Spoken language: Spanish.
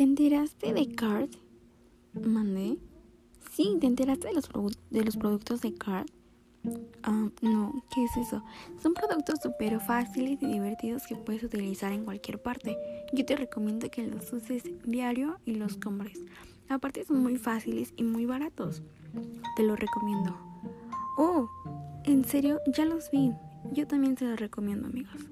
¿Te enteraste de Card? ¿Mandé? Sí, ¿te enteraste de los, de los productos de Card? Ah, no, ¿qué es eso? Son productos súper fáciles y divertidos que puedes utilizar en cualquier parte. Yo te recomiendo que los uses diario y los compres. Aparte son muy fáciles y muy baratos. Te los recomiendo. Oh, en serio, ya los vi. Yo también se los recomiendo, amigos.